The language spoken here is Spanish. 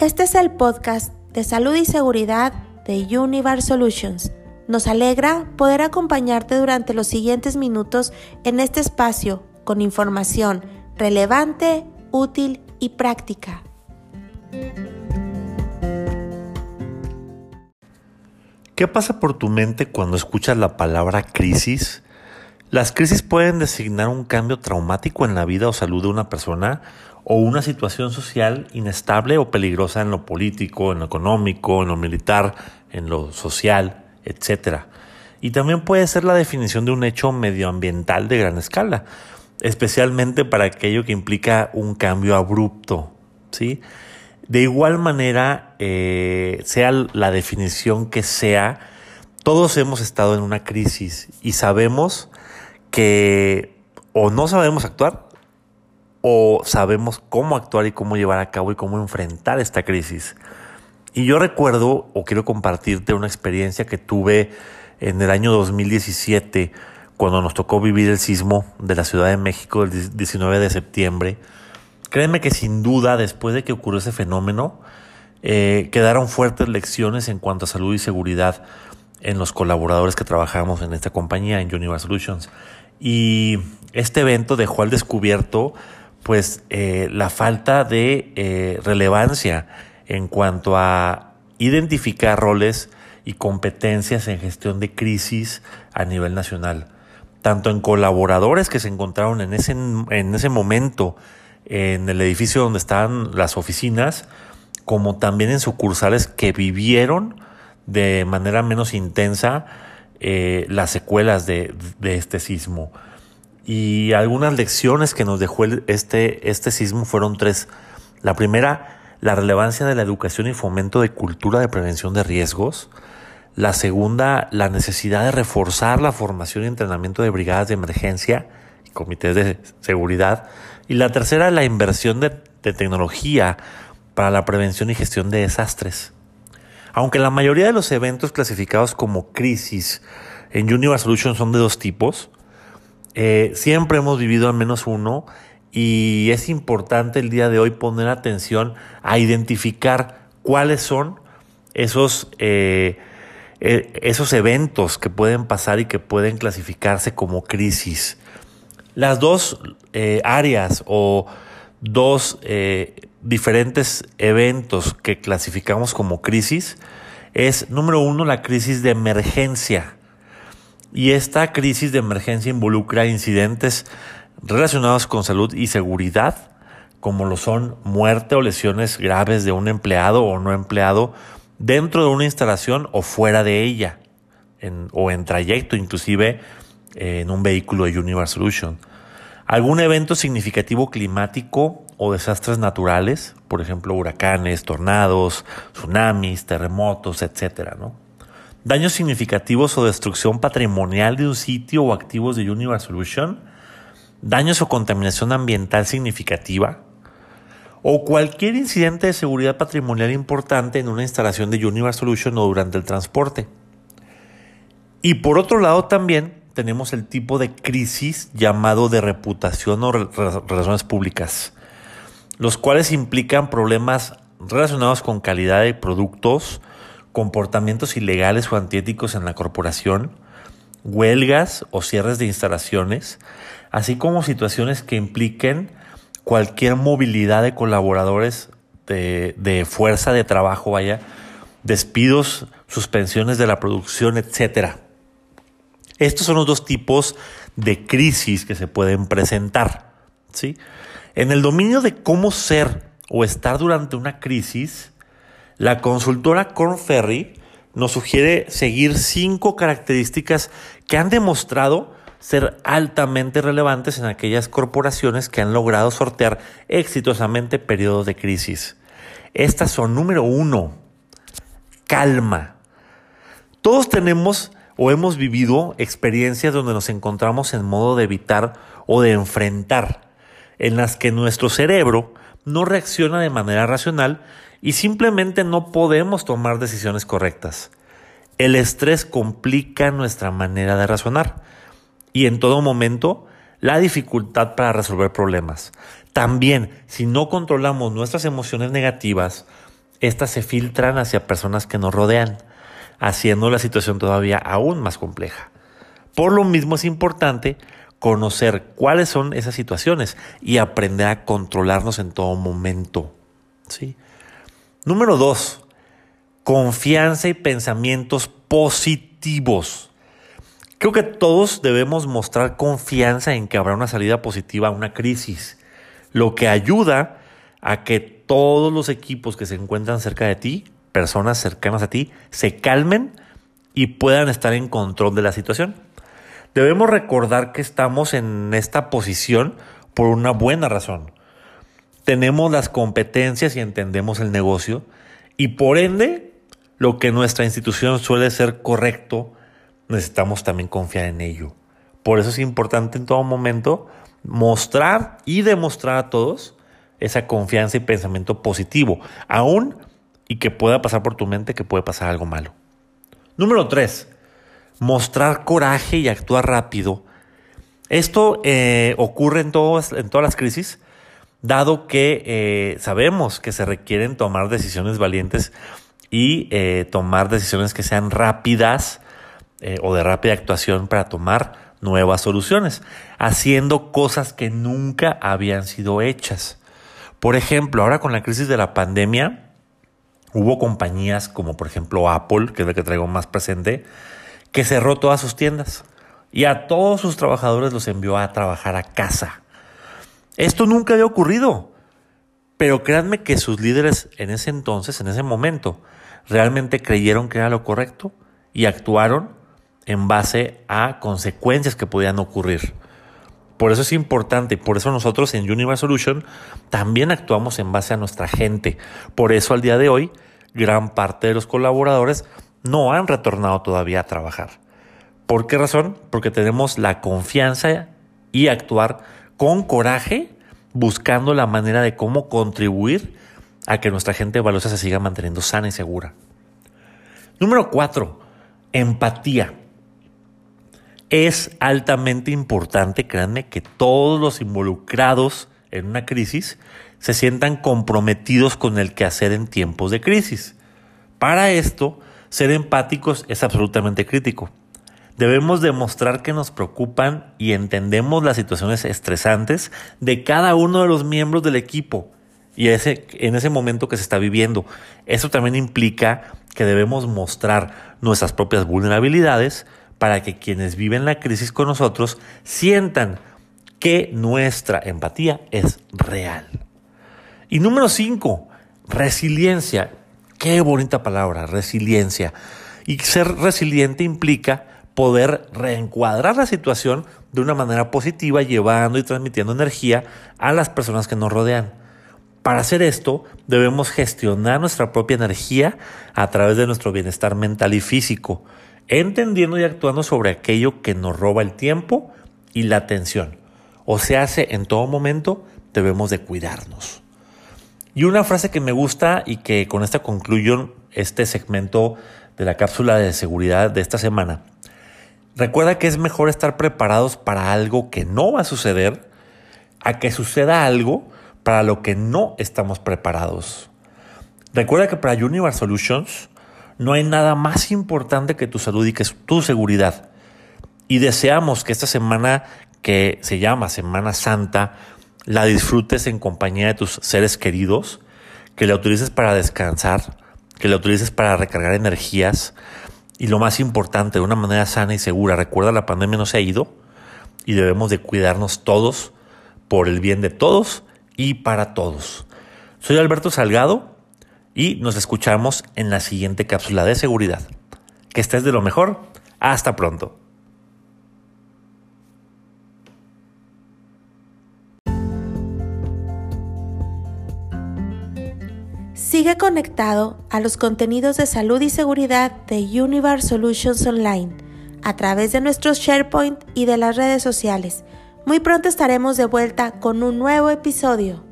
Este es el podcast de salud y seguridad de Univar Solutions. Nos alegra poder acompañarte durante los siguientes minutos en este espacio con información relevante, útil y práctica. ¿Qué pasa por tu mente cuando escuchas la palabra crisis? Las crisis pueden designar un cambio traumático en la vida o salud de una persona o una situación social inestable o peligrosa en lo político, en lo económico, en lo militar, en lo social, etc. Y también puede ser la definición de un hecho medioambiental de gran escala, especialmente para aquello que implica un cambio abrupto. ¿sí? De igual manera, eh, sea la definición que sea, todos hemos estado en una crisis y sabemos que o no sabemos actuar o sabemos cómo actuar y cómo llevar a cabo y cómo enfrentar esta crisis. Y yo recuerdo o quiero compartirte una experiencia que tuve en el año 2017 cuando nos tocó vivir el sismo de la Ciudad de México el 19 de septiembre. Créeme que sin duda después de que ocurrió ese fenómeno eh, quedaron fuertes lecciones en cuanto a salud y seguridad en los colaboradores que trabajamos en esta compañía, en Universal Solutions. Y este evento dejó al descubierto pues eh, la falta de eh, relevancia en cuanto a identificar roles y competencias en gestión de crisis a nivel nacional, tanto en colaboradores que se encontraron en ese, en ese momento en el edificio donde estaban las oficinas, como también en sucursales que vivieron de manera menos intensa eh, las secuelas de, este sismo. Y algunas lecciones que nos dejó este, este sismo fueron tres. La primera, la relevancia de la educación y fomento de cultura de prevención de riesgos. La segunda, la necesidad de reforzar la formación y entrenamiento de brigadas de emergencia y comités de seguridad. Y la tercera, la inversión de, de tecnología para la prevención y gestión de desastres. Aunque la mayoría de los eventos clasificados como crisis en Universe Solutions son de dos tipos, eh, siempre hemos vivido al menos uno y es importante el día de hoy poner atención a identificar cuáles son esos, eh, eh, esos eventos que pueden pasar y que pueden clasificarse como crisis. Las dos áreas o dos diferentes eventos que clasificamos como crisis es, número uno, la crisis de emergencia. Y esta crisis de emergencia involucra incidentes relacionados con salud y seguridad, como lo son muerte o lesiones graves de un empleado o no empleado dentro de una instalación o fuera de ella, o en trayecto, inclusive en un vehículo de Universal Solution. Algún evento significativo climático o desastres naturales, por ejemplo, huracanes, tornados, tsunamis, terremotos, etc. Daños significativos o destrucción patrimonial de un sitio o activos de Universe Solution, daños o contaminación ambiental significativa, o cualquier incidente de seguridad patrimonial importante en una instalación de Universe Solution o durante el transporte. Y por otro lado también tenemos el tipo de crisis llamado de reputación o relaciones públicas, los cuales implican problemas relacionados con calidad de productos, comportamientos ilegales o antiéticos en la corporación, huelgas o cierres de instalaciones, así como situaciones que impliquen cualquier movilidad de colaboradores de, de fuerza de trabajo, vaya, despidos, suspensiones de la producción, etcétera. Estos son los dos tipos de crisis que se pueden presentar. ¿sí? En el dominio de cómo ser o estar durante una crisis, la consultora Corn Ferry nos sugiere seguir cinco características que han demostrado ser altamente relevantes en aquellas corporaciones que han logrado sortear exitosamente periodos de crisis. Estas son, número uno, calma. Todos tenemos o hemos vivido experiencias donde nos encontramos en modo de evitar o de enfrentar, en las que nuestro cerebro no reacciona de manera racional y simplemente no podemos tomar decisiones correctas. El estrés complica nuestra manera de razonar y en todo momento la dificultad para resolver problemas. También, si no controlamos nuestras emociones negativas, estas se filtran hacia personas que nos rodean, haciendo la situación todavía aún más compleja. Por lo mismo es importante conocer cuáles son esas situaciones y aprender a controlarnos en todo momento. ¿sí? Número dos, confianza y pensamientos positivos. Creo que todos debemos mostrar confianza en que habrá una salida positiva a una crisis, lo que ayuda a que todos los equipos que se encuentran cerca de ti, personas cercanas a ti, se calmen y puedan estar en control de la situación. Debemos recordar que estamos en esta posición por una buena razón. Tenemos las competencias y entendemos el negocio y por ende lo que nuestra institución suele ser correcto necesitamos también confiar en ello. Por eso es importante en todo momento mostrar y demostrar a todos esa confianza y pensamiento positivo, aún y que pueda pasar por tu mente que puede pasar algo malo. Número tres, mostrar coraje y actuar rápido. Esto eh, ocurre en, todas, en todas las crisis, dado que eh, sabemos que se requieren tomar decisiones valientes y eh, tomar decisiones que sean rápidas o de rápida actuación para tomar nuevas soluciones, haciendo cosas que nunca habían sido hechas. Por ejemplo, ahora con la crisis de la pandemia, hubo compañías como por ejemplo Apple, que es la que traigo más presente, que cerró todas sus tiendas y a todos sus trabajadores los envió a trabajar a casa. Esto nunca había ocurrido, pero créanme que sus líderes en ese entonces, en ese momento, realmente creyeron que era lo correcto y actuaron en base a consecuencias que podían ocurrir. Por eso es importante, por eso nosotros en Universe Solution también actuamos en base a nuestra gente. Por eso al día de hoy, gran parte de los colaboradores no han retornado todavía a trabajar. ¿Por qué razón? Porque tenemos la confianza y actuar con coraje, buscando la manera de cómo contribuir a que nuestra gente valiosa se siga manteniendo sana y segura. Número cuatro, empatía. Es altamente importante, créanme, que todos los involucrados en una crisis se sientan comprometidos con el quehacer en tiempos de crisis. Para esto, ser empáticos es absolutamente crítico. Debemos demostrar que nos preocupan y entendemos las situaciones estresantes de cada uno de los miembros del equipo y en ese momento que se está viviendo. Eso también implica que debemos mostrar nuestras propias vulnerabilidades para que quienes viven la crisis con nosotros sientan que nuestra empatía es real. Y número cinco, resiliencia. Qué bonita palabra, resiliencia. Y ser resiliente implica poder reencuadrar la situación de una manera positiva, llevando y transmitiendo energía a las personas que nos rodean. Para hacer esto, debemos gestionar nuestra propia energía a través de nuestro bienestar mental y físico, entendiendo y actuando sobre aquello que nos roba el tiempo y la atención. O se hace en todo momento, debemos de cuidarnos. Y una frase que me gusta y que con esta concluyo este segmento de la cápsula de seguridad de esta semana. Recuerda que es mejor estar preparados para algo que no va a suceder a que suceda algo para lo que no estamos preparados. Recuerda que para Universe Solutions no hay nada más importante que tu salud y que tu seguridad. Y deseamos que esta semana que se llama Semana Santa la disfrutes en compañía de tus seres queridos, que la utilices para descansar, que la utilices para recargar energías y lo más importante, de una manera sana y segura. Recuerda, la pandemia no se ha ido y debemos de cuidarnos todos por el bien de todos y para todos. Soy Alberto Salgado y nos escuchamos en la siguiente cápsula de seguridad. Que estés de lo mejor. Hasta pronto. Sigue conectado a los contenidos de salud y seguridad de Univar Solutions Online a través de nuestros SharePoint y de las redes sociales. Muy pronto estaremos de vuelta con un nuevo episodio.